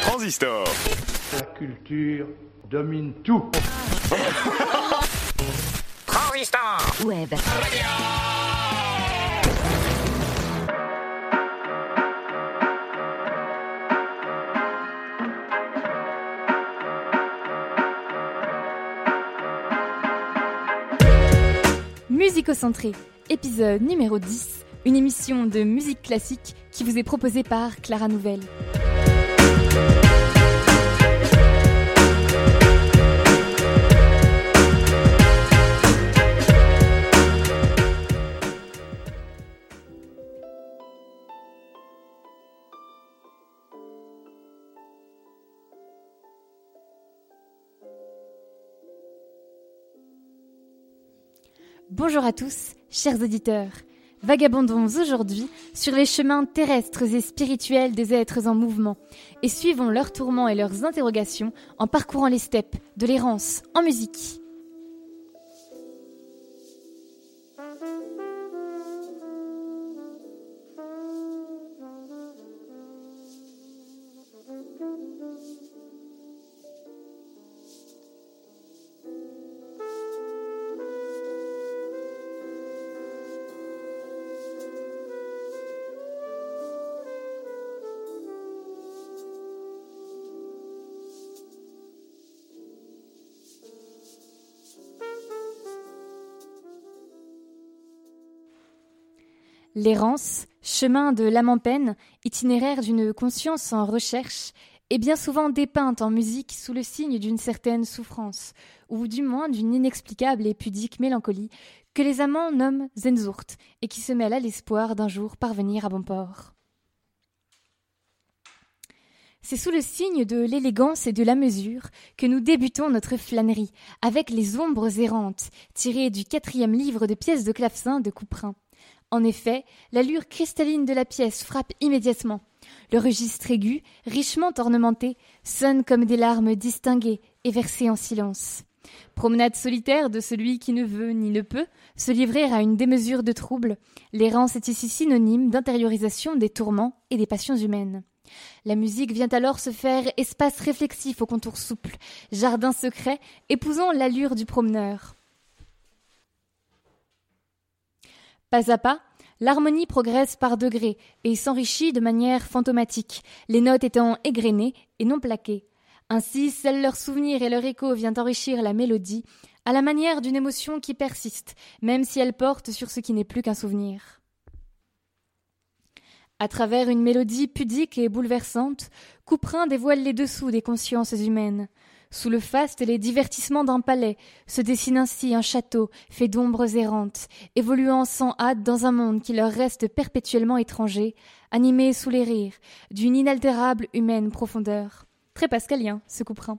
Transistor. La culture domine tout. Transistor. Web. Musicocentré, épisode numéro 10, une émission de musique classique qui vous est proposée par Clara Nouvelle. Bonjour à tous, chers auditeurs. Vagabondons aujourd'hui sur les chemins terrestres et spirituels des êtres en mouvement et suivons leurs tourments et leurs interrogations en parcourant les steppes de l'errance en musique. L'errance, chemin de l'âme en peine, itinéraire d'une conscience en recherche, est bien souvent dépeinte en musique sous le signe d'une certaine souffrance, ou du moins d'une inexplicable et pudique mélancolie que les amants nomment Zenzurt, et qui se mêle à l'espoir d'un jour parvenir à bon port. C'est sous le signe de l'élégance et de la mesure que nous débutons notre flânerie, avec les ombres errantes, tirées du quatrième livre de pièces de clavecin de Couperin. En effet, l'allure cristalline de la pièce frappe immédiatement. Le registre aigu, richement ornementé, sonne comme des larmes distinguées et versées en silence. Promenade solitaire de celui qui ne veut ni ne peut se livrer à une démesure de trouble, l'errance est ici synonyme d'intériorisation des tourments et des passions humaines. La musique vient alors se faire espace réflexif aux contours souples, jardin secret, épousant l'allure du promeneur. Pas à pas, l'harmonie progresse par degrés et s'enrichit de manière fantomatique, les notes étant égrenées et non plaquées. Ainsi, seul leur souvenir et leur écho vient enrichir la mélodie, à la manière d'une émotion qui persiste, même si elle porte sur ce qui n'est plus qu'un souvenir. À travers une mélodie pudique et bouleversante, Couperin dévoile les dessous des consciences humaines. Sous le faste et les divertissements d'un palais se dessine ainsi un château fait d'ombres errantes, évoluant sans hâte dans un monde qui leur reste perpétuellement étranger, animé sous les rires d'une inaltérable humaine profondeur. Très pascalien, ce couperin.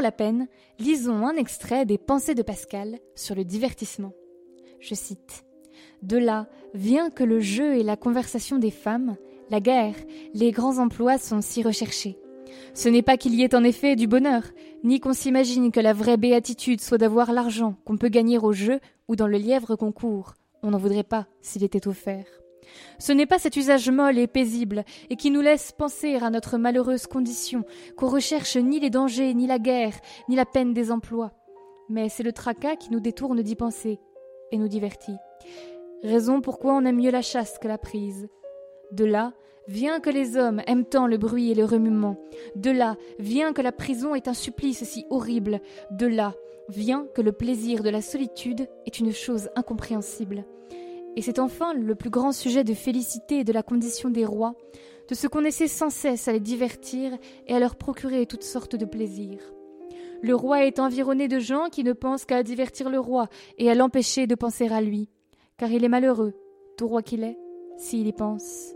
La peine, lisons un extrait des Pensées de Pascal sur le divertissement. Je cite De là vient que le jeu et la conversation des femmes, la guerre, les grands emplois sont si recherchés. Ce n'est pas qu'il y ait en effet du bonheur, ni qu'on s'imagine que la vraie béatitude soit d'avoir l'argent qu'on peut gagner au jeu ou dans le lièvre concours. On n'en voudrait pas s'il était offert. Ce n'est pas cet usage molle et paisible, et qui nous laisse penser à notre malheureuse condition, qu'on recherche ni les dangers, ni la guerre, ni la peine des emplois. Mais c'est le tracas qui nous détourne d'y penser, et nous divertit. Raison pourquoi on aime mieux la chasse que la prise. De là vient que les hommes aiment tant le bruit et le remuement. De là vient que la prison est un supplice si horrible. De là vient que le plaisir de la solitude est une chose incompréhensible. Et c'est enfin le plus grand sujet de félicité de la condition des rois, de ce qu'on essaie sans cesse à les divertir et à leur procurer toutes sortes de plaisirs. Le roi est environné de gens qui ne pensent qu'à divertir le roi et à l'empêcher de penser à lui, car il est malheureux, tout roi qu'il est, s'il y pense.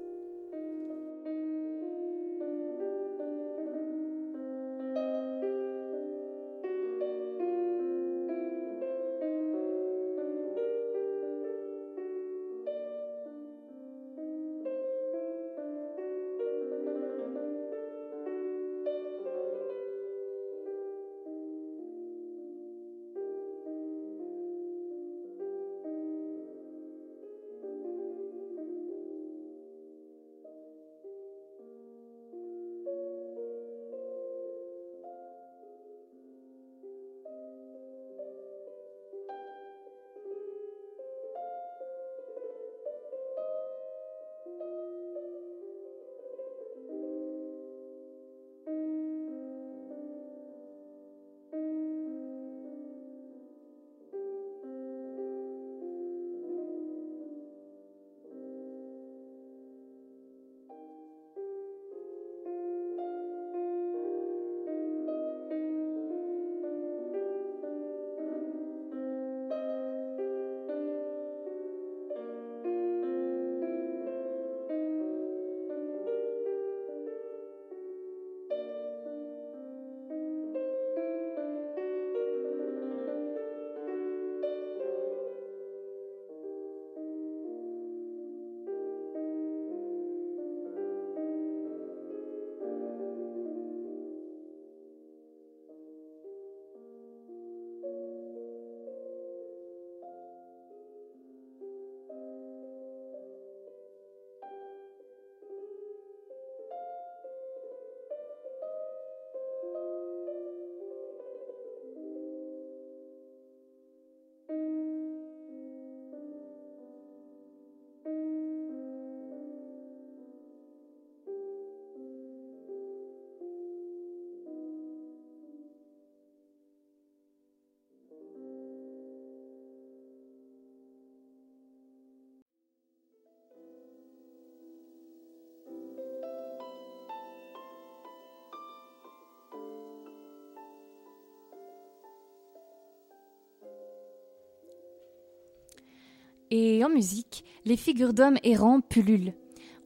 Et en musique, les figures d'hommes errants pullulent.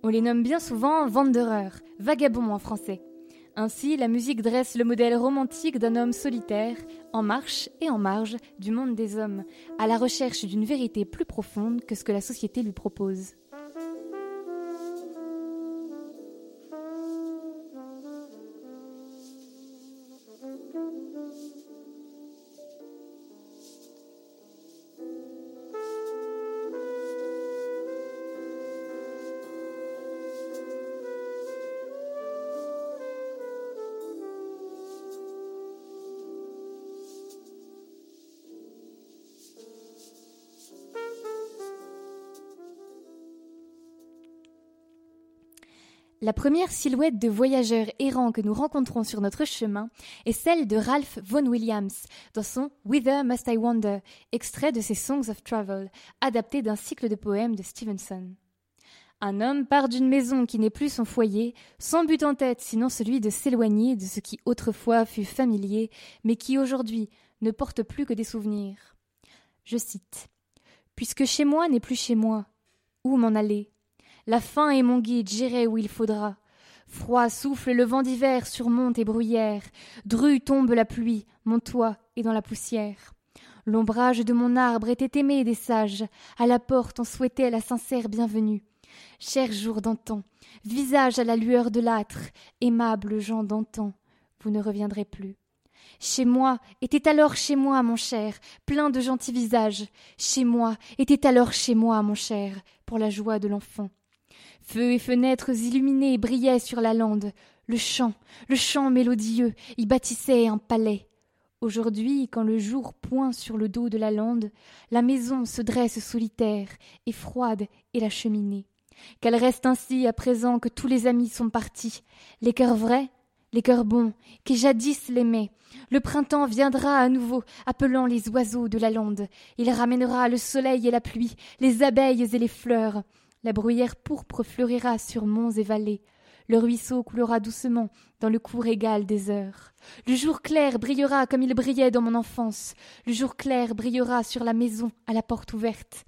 On les nomme bien souvent wanderers, vagabonds en français. Ainsi, la musique dresse le modèle romantique d'un homme solitaire, en marche et en marge du monde des hommes, à la recherche d'une vérité plus profonde que ce que la société lui propose. La première silhouette de voyageur errant que nous rencontrons sur notre chemin est celle de Ralph Vaughan Williams dans son Whither Must I Wander, extrait de ses Songs of Travel, adapté d'un cycle de poèmes de Stevenson. Un homme part d'une maison qui n'est plus son foyer, sans but en tête sinon celui de s'éloigner de ce qui autrefois fut familier, mais qui aujourd'hui ne porte plus que des souvenirs. Je cite. Puisque chez moi n'est plus chez moi, où m'en aller? La faim est mon guide, j'irai où il faudra. Froid souffle le vent d'hiver sur monte et bruyère. Dru tombe la pluie, mon toit est dans la poussière. L'ombrage de mon arbre était aimé des sages. À la porte on souhaitait la sincère bienvenue. Cher jour d'antan, visage à la lueur de l'âtre, aimables gens d'antan, vous ne reviendrez plus. Chez moi était alors chez moi, mon cher, plein de gentils visages. Chez moi était alors chez moi, mon cher, pour la joie de l'enfant. Feux et fenêtres illuminés brillaient sur la lande. Le chant, le chant mélodieux, y bâtissait un palais. Aujourd'hui, quand le jour pointe sur le dos de la lande, la maison se dresse solitaire et froide et la cheminée. Qu'elle reste ainsi à présent que tous les amis sont partis, les cœurs vrais, les cœurs bons, qui jadis l'aimaient. Le printemps viendra à nouveau, appelant les oiseaux de la lande. Il ramènera le soleil et la pluie, les abeilles et les fleurs. La bruyère pourpre fleurira sur monts et vallées. Le ruisseau coulera doucement dans le cours égal des heures. Le jour clair brillera comme il brillait dans mon enfance. Le jour clair brillera sur la maison à la porte ouverte.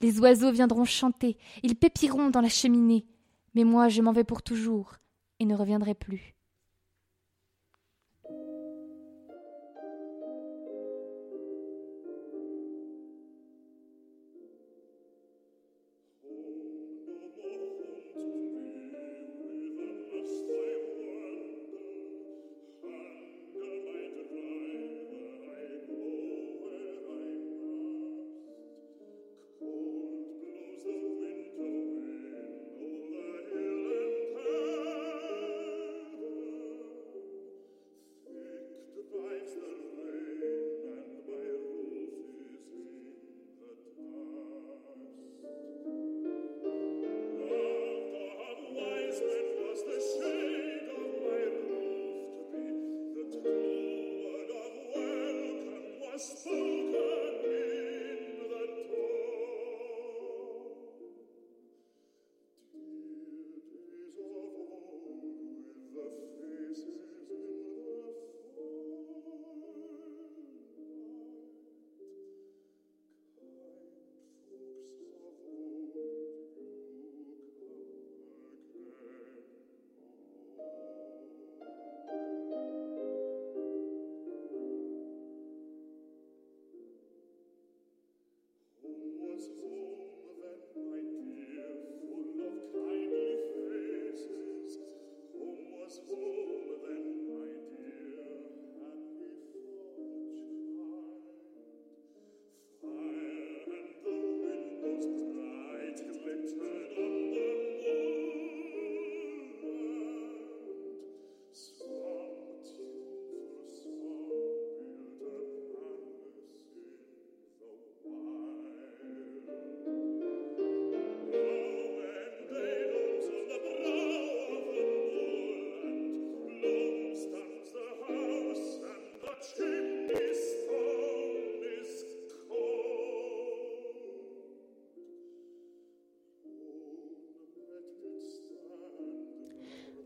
Les oiseaux viendront chanter, ils pépiront dans la cheminée. Mais moi je m'en vais pour toujours et ne reviendrai plus.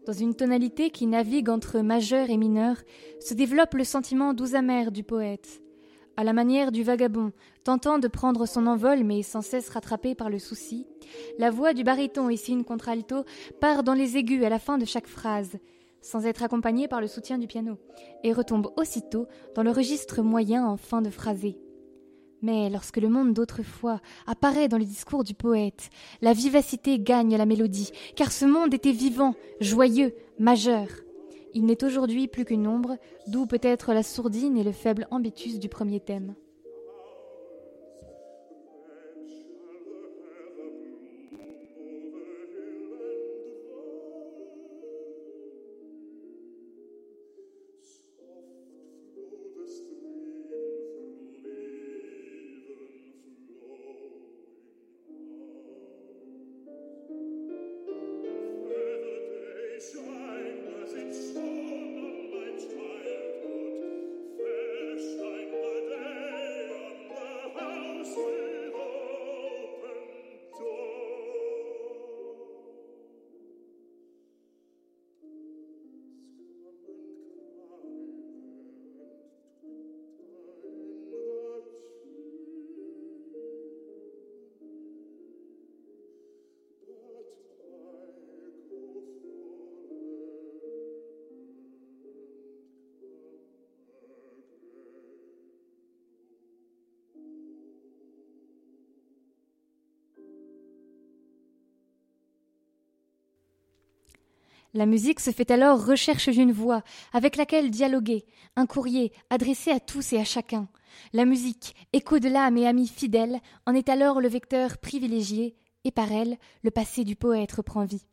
Dans une tonalité qui navigue entre majeur et mineur, se développe le sentiment doux amer du poète. À la manière du vagabond, tentant de prendre son envol mais sans cesse rattrapé par le souci, la voix du baryton ici une contralto part dans les aigus à la fin de chaque phrase, sans être accompagnée par le soutien du piano, et retombe aussitôt dans le registre moyen en fin de phrasé. Mais lorsque le monde d'autrefois apparaît dans le discours du poète, la vivacité gagne la mélodie, car ce monde était vivant, joyeux, majeur. Il n'est aujourd'hui plus qu'une ombre, d'où peut-être la sourdine et le faible ambitus du premier thème. La musique se fait alors recherche d'une voix avec laquelle dialoguer, un courrier adressé à tous et à chacun. La musique, écho de l'âme et ami fidèle, en est alors le vecteur privilégié, et par elle, le passé du poète reprend vie.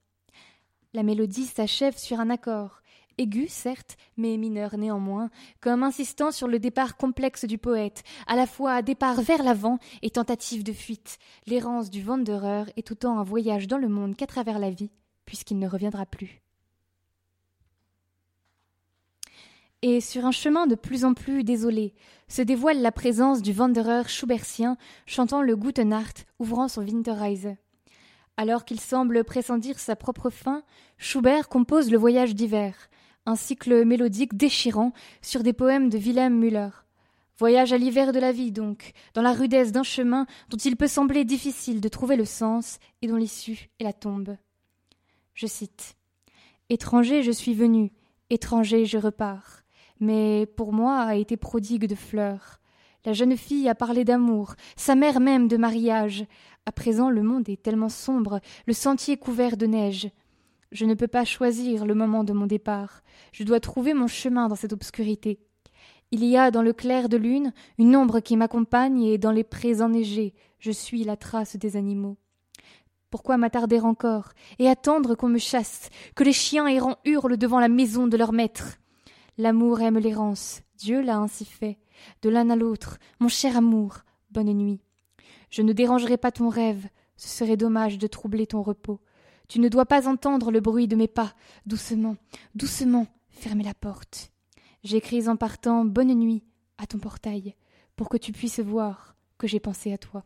La mélodie s'achève sur un accord, aigu certes, mais mineur néanmoins, comme insistant sur le départ complexe du poète, à la fois départ vers l'avant et tentative de fuite. L'errance du Wanderer est autant un voyage dans le monde qu'à travers la vie, puisqu'il ne reviendra plus. Et sur un chemin de plus en plus désolé, se dévoile la présence du Wanderer schubertien chantant le Gute Nacht, ouvrant son Winterreise. Alors qu'il semble pressentir sa propre fin, Schubert compose le Voyage d'hiver, un cycle mélodique déchirant sur des poèmes de Wilhelm Müller. Voyage à l'hiver de la vie, donc, dans la rudesse d'un chemin dont il peut sembler difficile de trouver le sens et dont l'issue est la tombe. Je cite Étranger, je suis venu, étranger, je repars. Mais pour moi a été prodigue de fleurs. La jeune fille a parlé d'amour, sa mère même de mariage. À présent, le monde est tellement sombre, le sentier couvert de neige. Je ne peux pas choisir le moment de mon départ. Je dois trouver mon chemin dans cette obscurité. Il y a dans le clair de lune une ombre qui m'accompagne et dans les prés enneigés je suis la trace des animaux. Pourquoi m'attarder encore et attendre qu'on me chasse, que les chiens errants hurlent devant la maison de leur maître? L'amour aime l'errance, Dieu l'a ainsi fait. De l'un à l'autre, mon cher amour, bonne nuit. Je ne dérangerai pas ton rêve, ce serait dommage de troubler ton repos. Tu ne dois pas entendre le bruit de mes pas. Doucement, doucement, fermez la porte. J'écris en partant Bonne nuit à ton portail, pour que tu puisses voir que j'ai pensé à toi.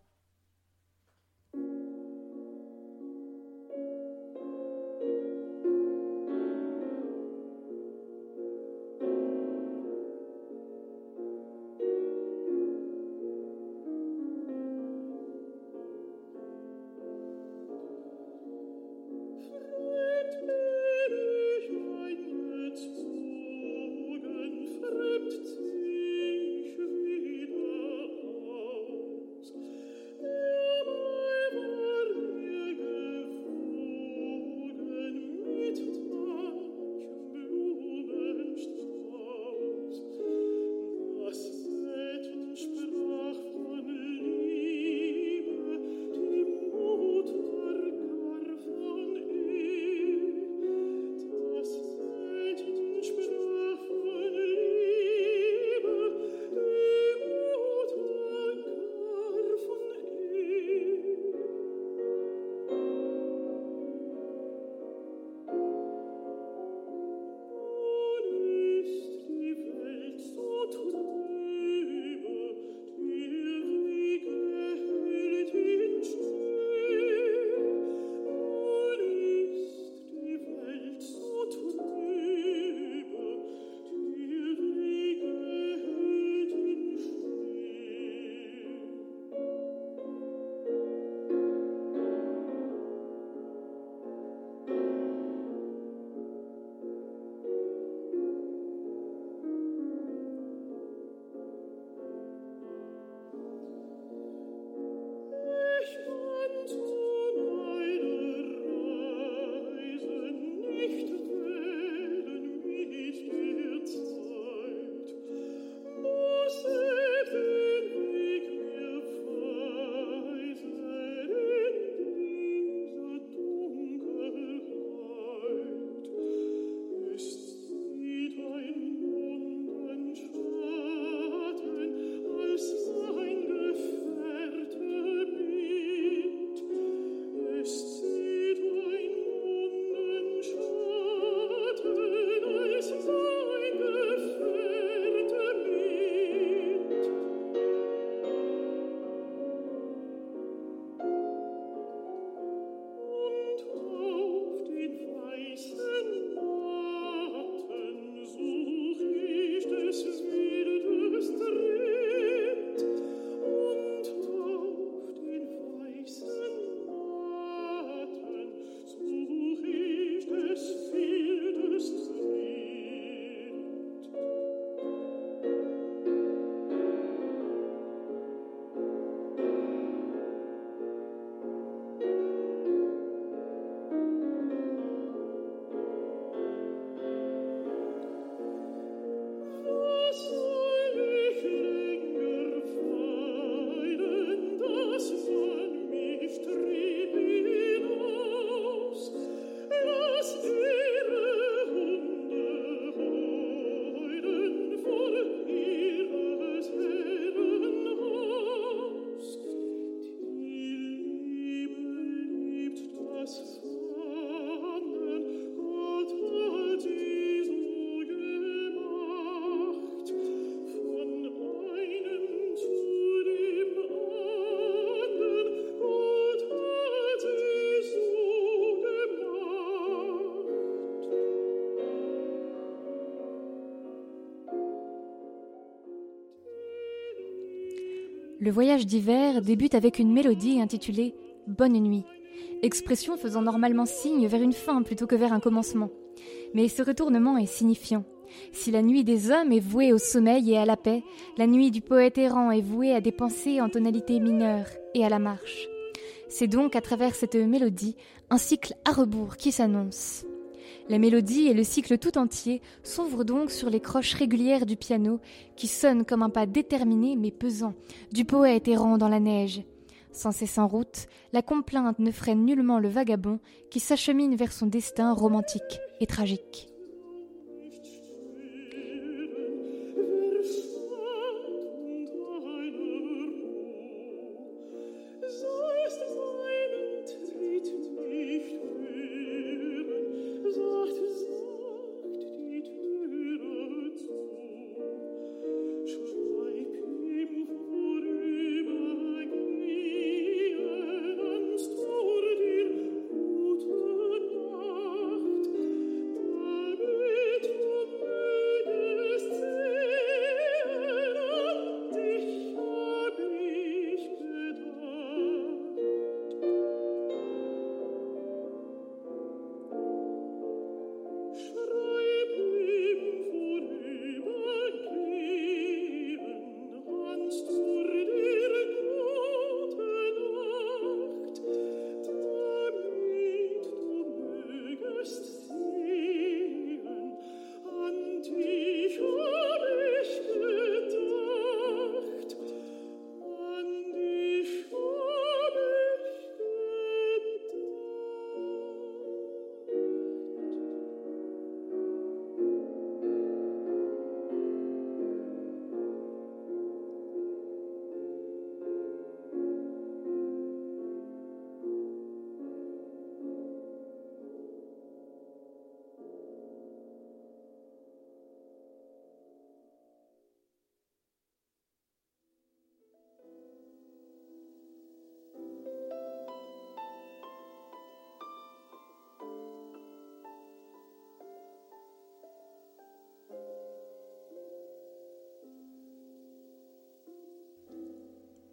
Le voyage d'hiver débute avec une mélodie intitulée Bonne nuit, expression faisant normalement signe vers une fin plutôt que vers un commencement. Mais ce retournement est signifiant. Si la nuit des hommes est vouée au sommeil et à la paix, la nuit du poète errant est vouée à des pensées en tonalité mineure et à la marche. C'est donc à travers cette mélodie un cycle à rebours qui s'annonce. La mélodie et le cycle tout entier s'ouvrent donc sur les croches régulières du piano qui sonnent comme un pas déterminé mais pesant du poète errant dans la neige. Sans cesse en route, la complainte ne freine nullement le vagabond qui s'achemine vers son destin romantique et tragique.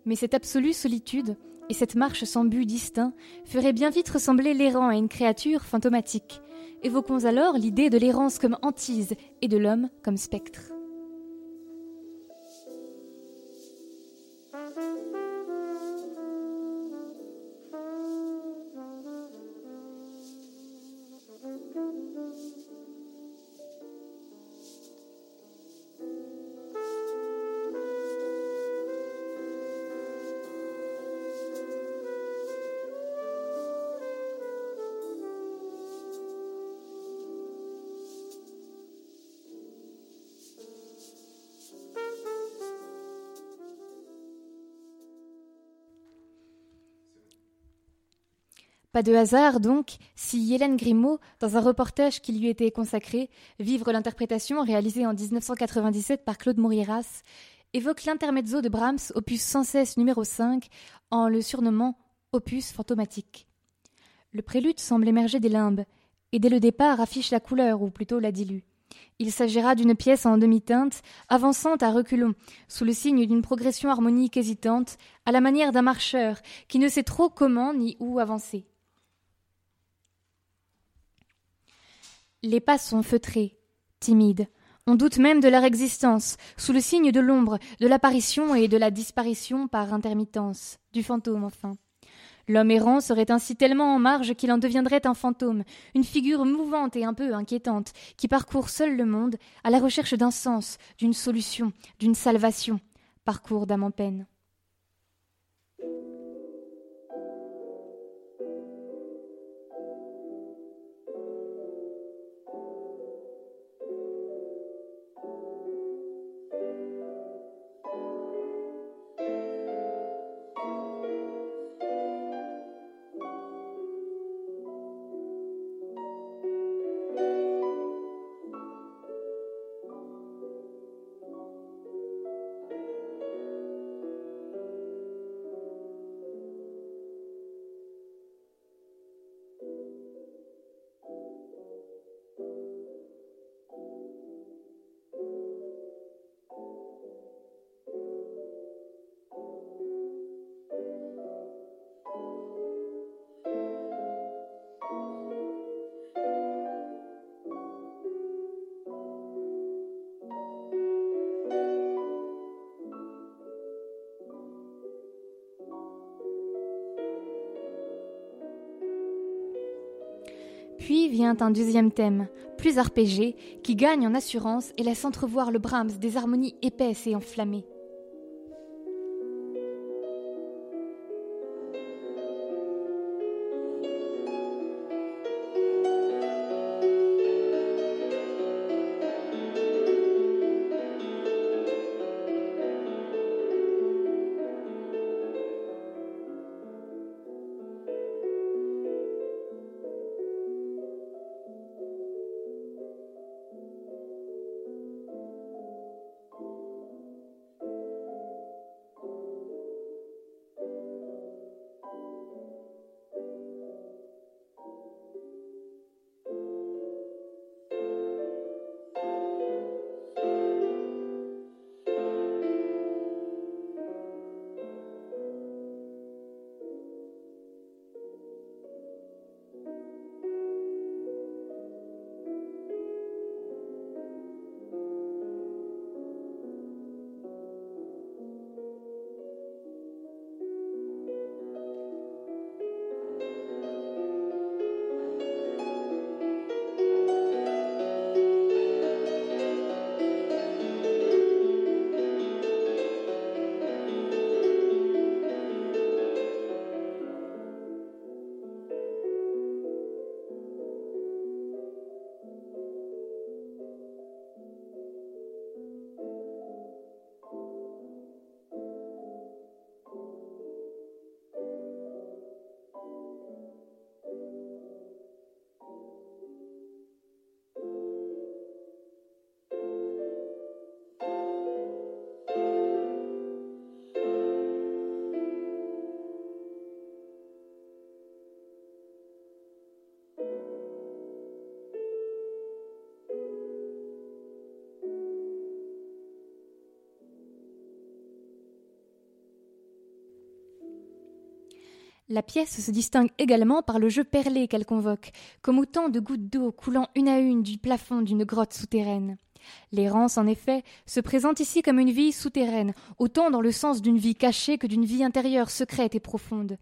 Mais cette absolue solitude et cette marche sans but distinct feraient bien vite ressembler l'errant à une créature fantomatique. Évoquons alors l'idée de l'errance comme hantise et de l'homme comme spectre. Pas de hasard donc si Hélène Grimaud, dans un reportage qui lui était consacré, Vivre l'interprétation réalisée en 1997 par Claude Mourieras, évoque l'intermezzo de Brahms, opus sans cesse numéro 5, en le surnommant opus fantomatique. Le prélude semble émerger des limbes, et dès le départ affiche la couleur, ou plutôt la dilue. Il s'agira d'une pièce en demi-teinte, avançant à reculons, sous le signe d'une progression harmonique hésitante, à la manière d'un marcheur qui ne sait trop comment ni où avancer. Les pas sont feutrés, timides. On doute même de leur existence, sous le signe de l'ombre, de l'apparition et de la disparition par intermittence, du fantôme enfin. L'homme errant serait ainsi tellement en marge qu'il en deviendrait un fantôme, une figure mouvante et un peu inquiétante, qui parcourt seul le monde, à la recherche d'un sens, d'une solution, d'une salvation, parcours d'âme en peine. Vient un deuxième thème, plus arpégé, qui gagne en assurance et laisse entrevoir le Brahms des harmonies épaisses et enflammées. La pièce se distingue également par le jeu perlé qu'elle convoque, comme autant de gouttes d'eau coulant une à une du plafond d'une grotte souterraine. L'errance, en effet, se présente ici comme une vie souterraine, autant dans le sens d'une vie cachée que d'une vie intérieure secrète et profonde.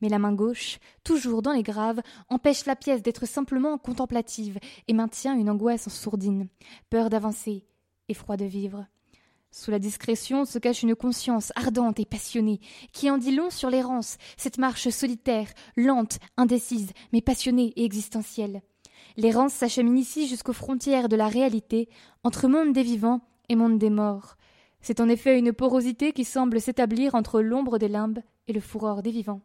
Mais la main gauche, toujours dans les graves, empêche la pièce d'être simplement contemplative et maintient une angoisse sourdine, peur d'avancer, effroi de vivre. Sous la discrétion se cache une conscience ardente et passionnée, qui en dit long sur l'errance, cette marche solitaire, lente, indécise, mais passionnée et existentielle. L'errance s'achemine ici jusqu'aux frontières de la réalité, entre monde des vivants et monde des morts. C'est en effet une porosité qui semble s'établir entre l'ombre des limbes et le furor des vivants.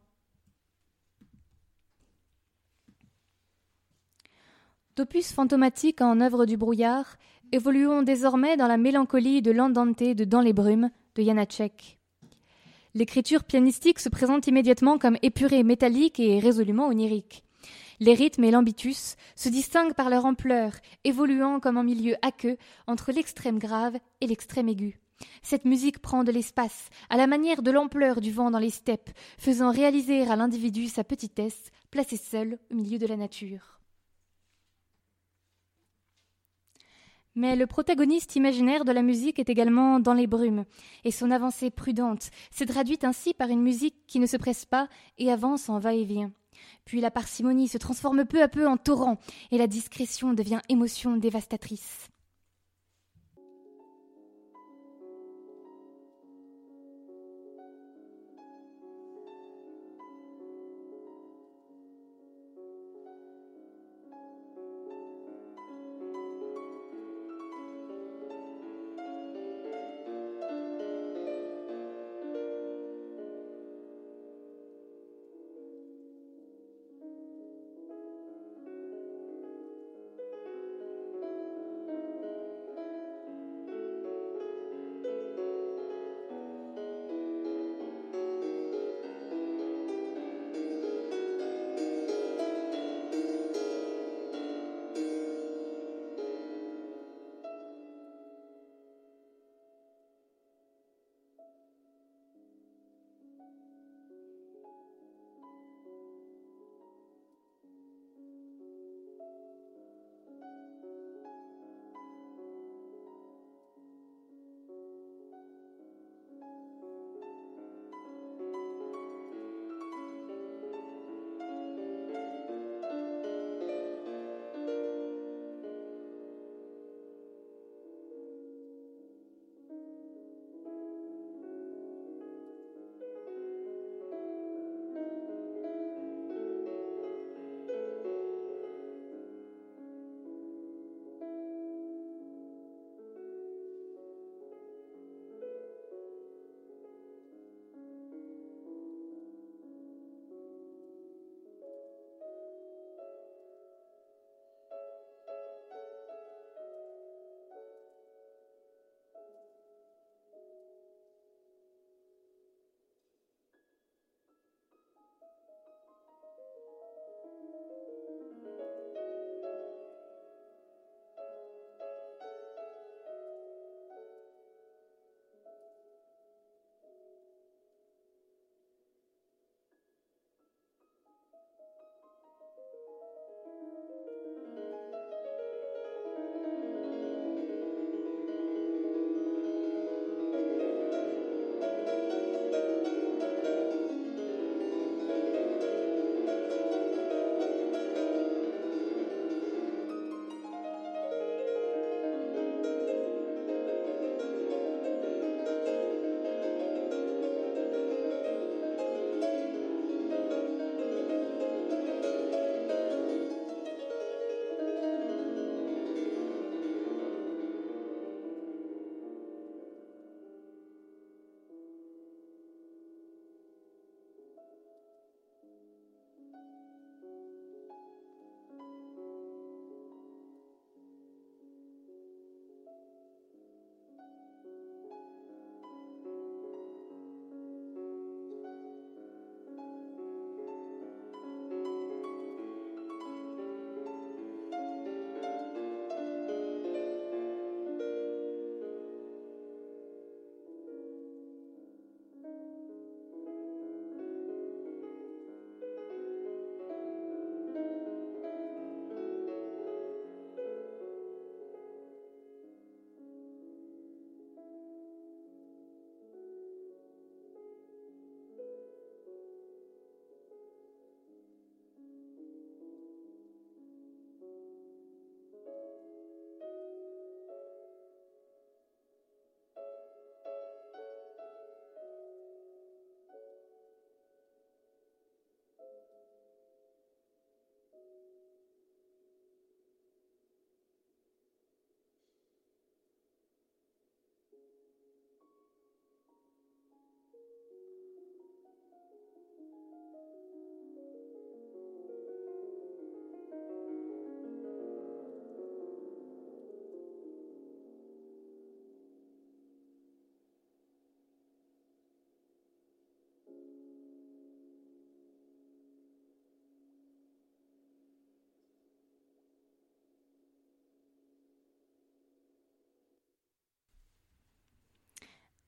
D'opus fantomatique en œuvre du brouillard, Évoluons désormais dans la mélancolie de l'andante de Dans les brumes de Janacek. L'écriture pianistique se présente immédiatement comme épurée, métallique et résolument onirique. Les rythmes et l'ambitus se distinguent par leur ampleur, évoluant comme en milieu aqueux entre l'extrême grave et l'extrême aigu. Cette musique prend de l'espace, à la manière de l'ampleur du vent dans les steppes, faisant réaliser à l'individu sa petitesse, placé seul au milieu de la nature. Mais le protagoniste imaginaire de la musique est également dans les brumes, et son avancée prudente s'est traduite ainsi par une musique qui ne se presse pas et avance en va-et-vient. Puis la parcimonie se transforme peu à peu en torrent, et la discrétion devient émotion dévastatrice.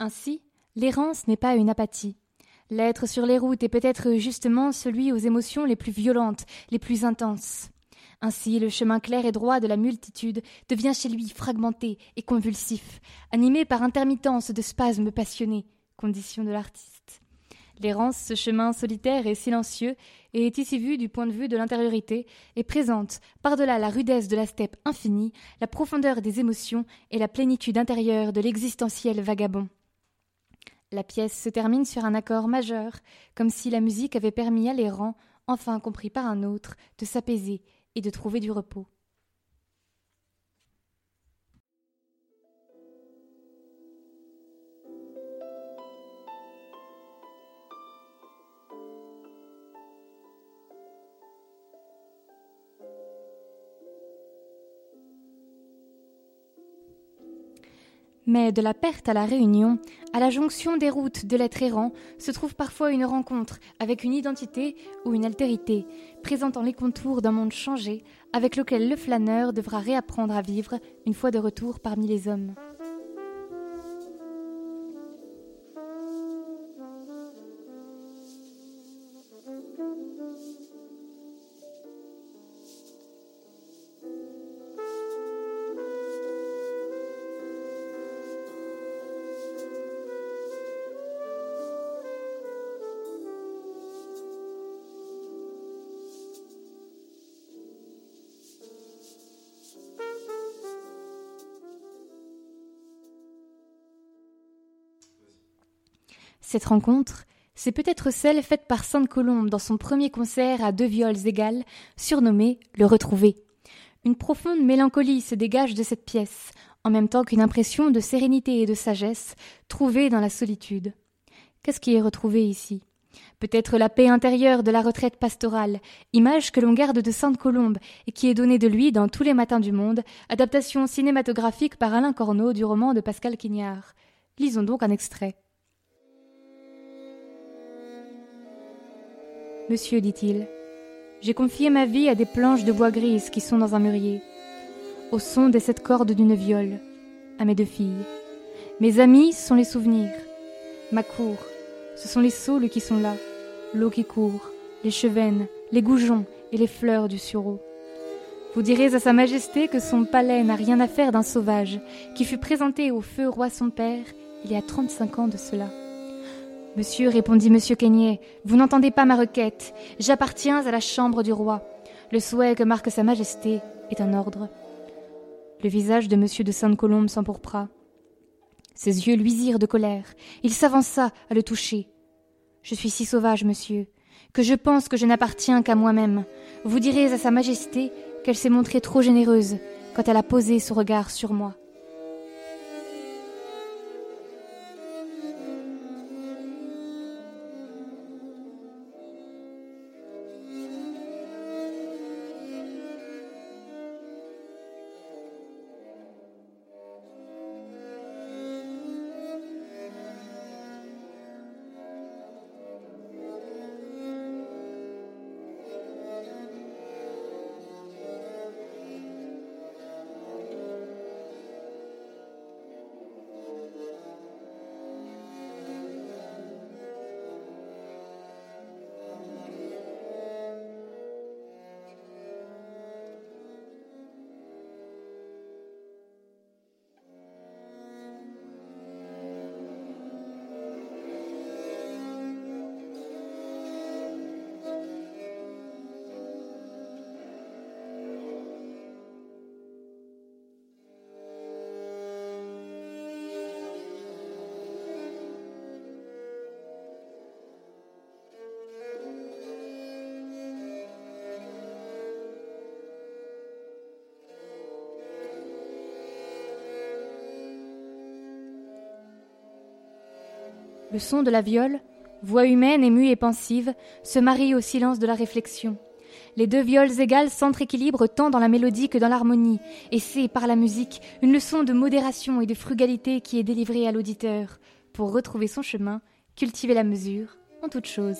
Ainsi, l'errance n'est pas une apathie. L'être sur les routes est peut-être justement celui aux émotions les plus violentes, les plus intenses. Ainsi, le chemin clair et droit de la multitude devient chez lui fragmenté et convulsif, animé par intermittence de spasmes passionnés, condition de l'artiste. L'errance, ce chemin solitaire et silencieux, est ici vu du point de vue de l'intériorité et présente, par-delà la rudesse de la steppe infinie, la profondeur des émotions et la plénitude intérieure de l'existentiel vagabond. La pièce se termine sur un accord majeur, comme si la musique avait permis à l'errant, enfin compris par un autre, de s'apaiser et de trouver du repos. Mais de la perte à la réunion, à la jonction des routes de l'être errant, se trouve parfois une rencontre avec une identité ou une altérité, présentant les contours d'un monde changé, avec lequel le flâneur devra réapprendre à vivre une fois de retour parmi les hommes. Cette rencontre, c'est peut-être celle faite par Sainte-Colombe dans son premier concert à deux viols égales, surnommé Le Retrouvé. Une profonde mélancolie se dégage de cette pièce, en même temps qu'une impression de sérénité et de sagesse trouvée dans la solitude. Qu'est-ce qui est retrouvé ici? Peut-être la paix intérieure de la retraite pastorale, image que l'on garde de Sainte-Colombe et qui est donnée de lui dans Tous les matins du monde, adaptation cinématographique par Alain Corneau du roman de Pascal Quignard. Lisons donc un extrait. Monsieur, dit-il, j'ai confié ma vie à des planches de bois grises qui sont dans un mûrier, au son des sept cordes d'une viole, à mes deux filles. Mes amis sont les souvenirs. Ma cour, ce sont les saules qui sont là, l'eau qui court, les chevennes, les goujons et les fleurs du sureau. Vous direz à Sa Majesté que son palais n'a rien à faire d'un sauvage qui fut présenté au feu roi son père il y a trente-cinq ans de cela. Monsieur, répondit monsieur Quénier, vous n'entendez pas ma requête. J'appartiens à la chambre du roi. Le souhait que marque sa majesté est un ordre. Le visage de monsieur de Sainte-Colombe s'empourpra. Ses yeux luisirent de colère. Il s'avança à le toucher. Je suis si sauvage, monsieur, que je pense que je n'appartiens qu'à moi-même. Vous direz à sa majesté qu'elle s'est montrée trop généreuse quand elle a posé son regard sur moi. Le son de la viole, voix humaine émue et pensive, se marie au silence de la réflexion. Les deux viols égales s'entre-équilibrent tant dans la mélodie que dans l'harmonie, et c'est, par la musique, une leçon de modération et de frugalité qui est délivrée à l'auditeur, pour retrouver son chemin, cultiver la mesure, en toute chose.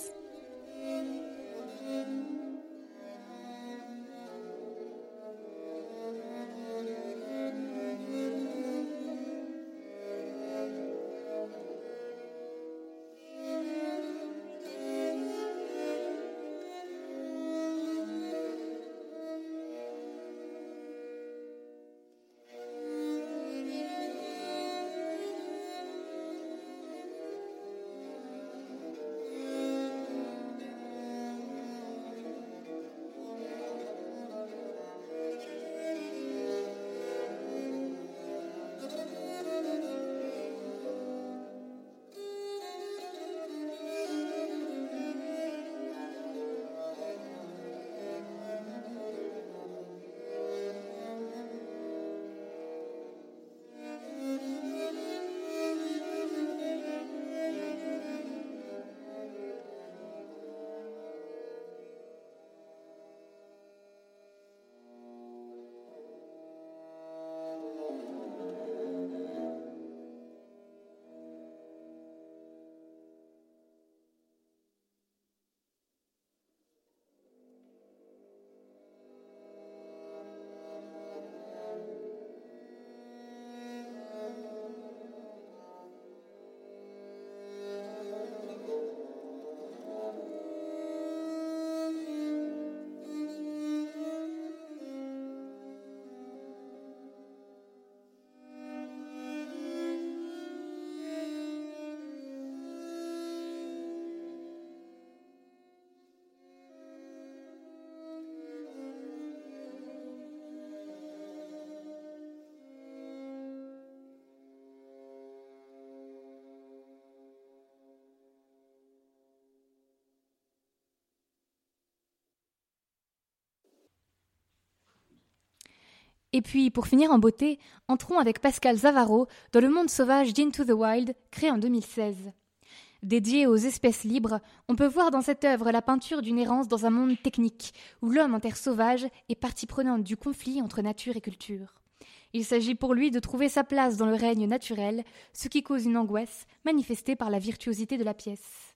Et puis, pour finir en beauté, entrons avec Pascal Zavaro dans Le monde sauvage d'Into the Wild, créé en 2016. Dédié aux espèces libres, on peut voir dans cette œuvre la peinture d'une errance dans un monde technique, où l'homme en terre sauvage est partie prenante du conflit entre nature et culture. Il s'agit pour lui de trouver sa place dans le règne naturel, ce qui cause une angoisse manifestée par la virtuosité de la pièce.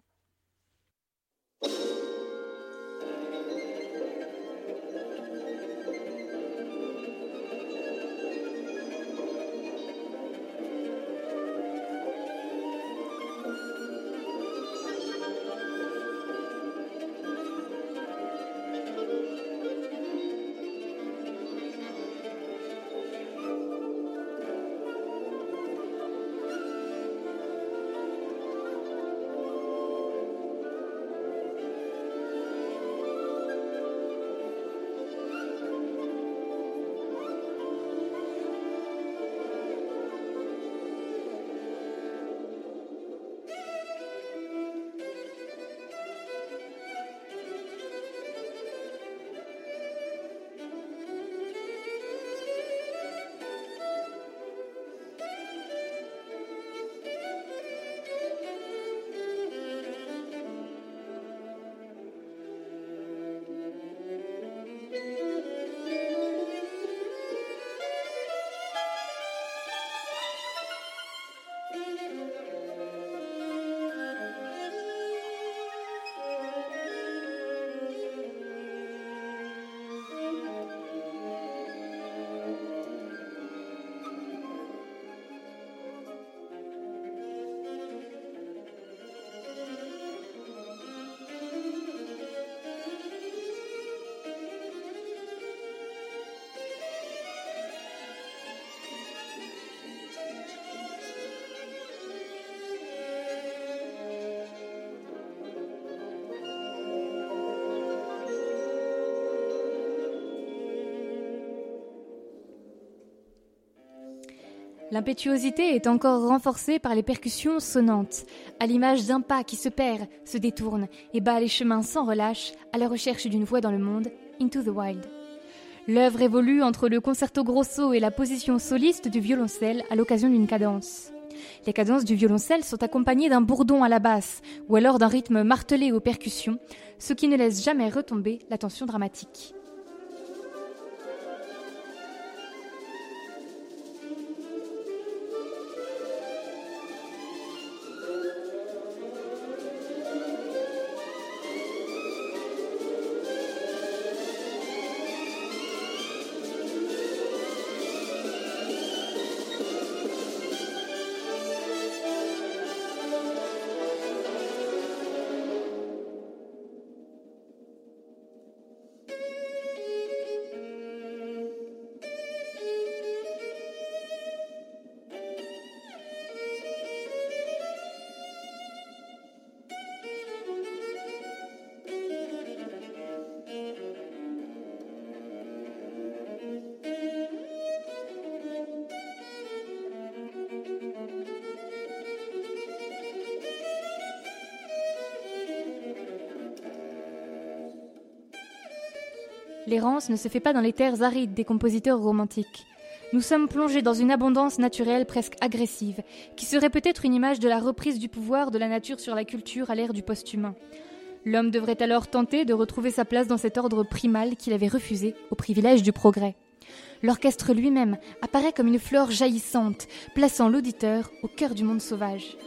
L'impétuosité est encore renforcée par les percussions sonnantes, à l'image d'un pas qui se perd, se détourne et bat les chemins sans relâche à la recherche d'une voix dans le monde, Into the Wild. L'œuvre évolue entre le concerto grosso et la position soliste du violoncelle à l'occasion d'une cadence. Les cadences du violoncelle sont accompagnées d'un bourdon à la basse ou alors d'un rythme martelé aux percussions, ce qui ne laisse jamais retomber la tension dramatique. L'errance ne se fait pas dans les terres arides des compositeurs romantiques. Nous sommes plongés dans une abondance naturelle presque agressive, qui serait peut-être une image de la reprise du pouvoir de la nature sur la culture à l'ère du post-humain. L'homme devrait alors tenter de retrouver sa place dans cet ordre primal qu'il avait refusé au privilège du progrès. L'orchestre lui-même apparaît comme une fleur jaillissante, plaçant l'auditeur au cœur du monde sauvage.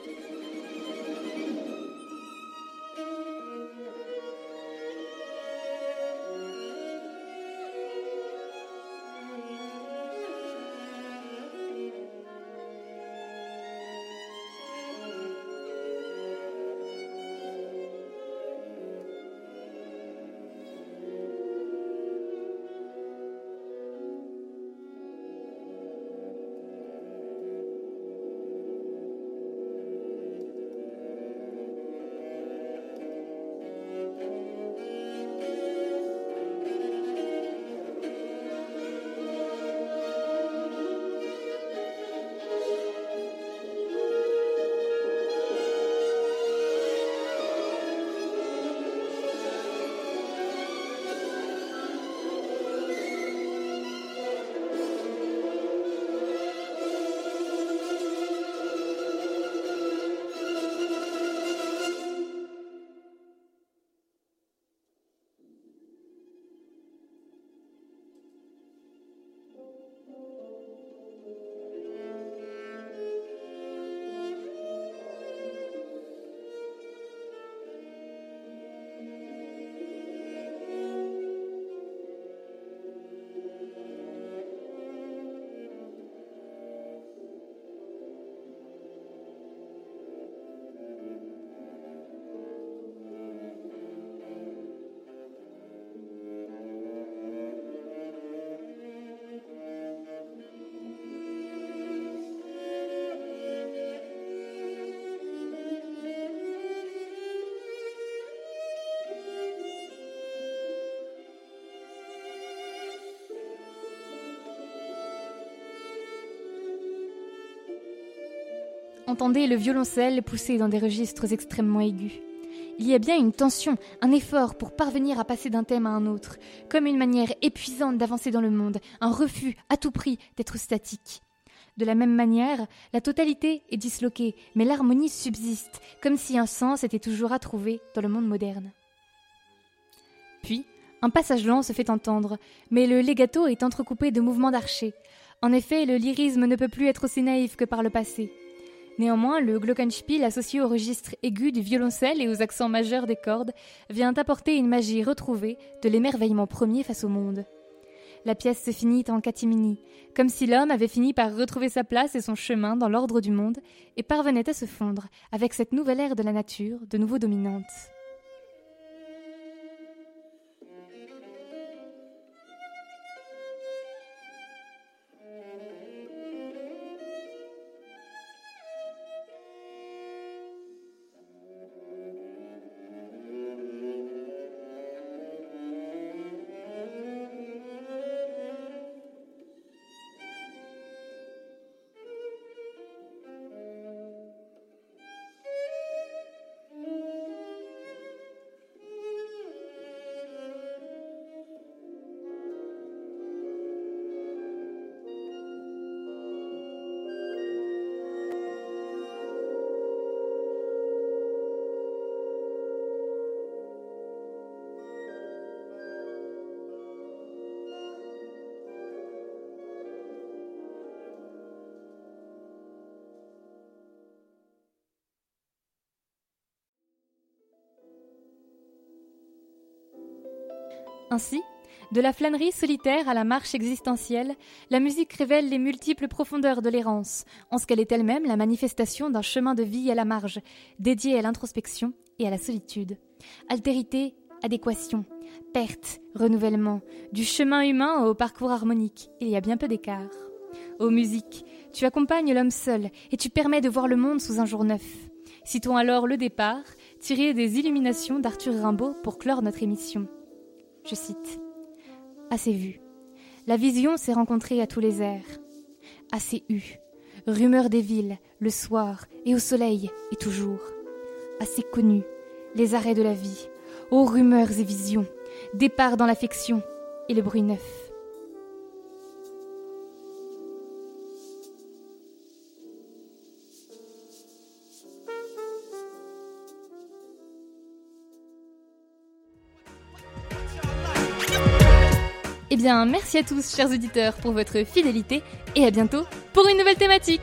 Entendez le violoncelle pousser dans des registres extrêmement aigus. Il y a bien une tension, un effort pour parvenir à passer d'un thème à un autre, comme une manière épuisante d'avancer dans le monde, un refus à tout prix d'être statique. De la même manière, la totalité est disloquée, mais l'harmonie subsiste, comme si un sens était toujours à trouver dans le monde moderne. Puis, un passage lent se fait entendre, mais le legato est entrecoupé de mouvements d'archer. En effet, le lyrisme ne peut plus être aussi naïf que par le passé. Néanmoins, le glockenspiel associé au registre aigu du violoncelle et aux accents majeurs des cordes vient apporter une magie retrouvée de l'émerveillement premier face au monde. La pièce se finit en catimini, comme si l'homme avait fini par retrouver sa place et son chemin dans l'ordre du monde et parvenait à se fondre avec cette nouvelle ère de la nature, de nouveau dominante. Ainsi, de la flânerie solitaire à la marche existentielle, la musique révèle les multiples profondeurs de l'errance, en ce qu'elle est elle-même la manifestation d'un chemin de vie à la marge, dédié à l'introspection et à la solitude. Altérité, adéquation, perte, renouvellement, du chemin humain au parcours harmonique, il y a bien peu d'écart. Ô musique, tu accompagnes l'homme seul et tu permets de voir le monde sous un jour neuf. Citons alors le départ, tiré des illuminations d'Arthur Rimbaud pour clore notre émission. Je cite Assez vu. La vision s'est rencontrée à tous les airs. Assez eu. Rumeur des villes, le soir, et au soleil, et toujours. Assez connu. Les arrêts de la vie. Ô rumeurs et visions. Départ dans l'affection, et le bruit neuf. Bien, merci à tous, chers auditeurs, pour votre fidélité et à bientôt pour une nouvelle thématique.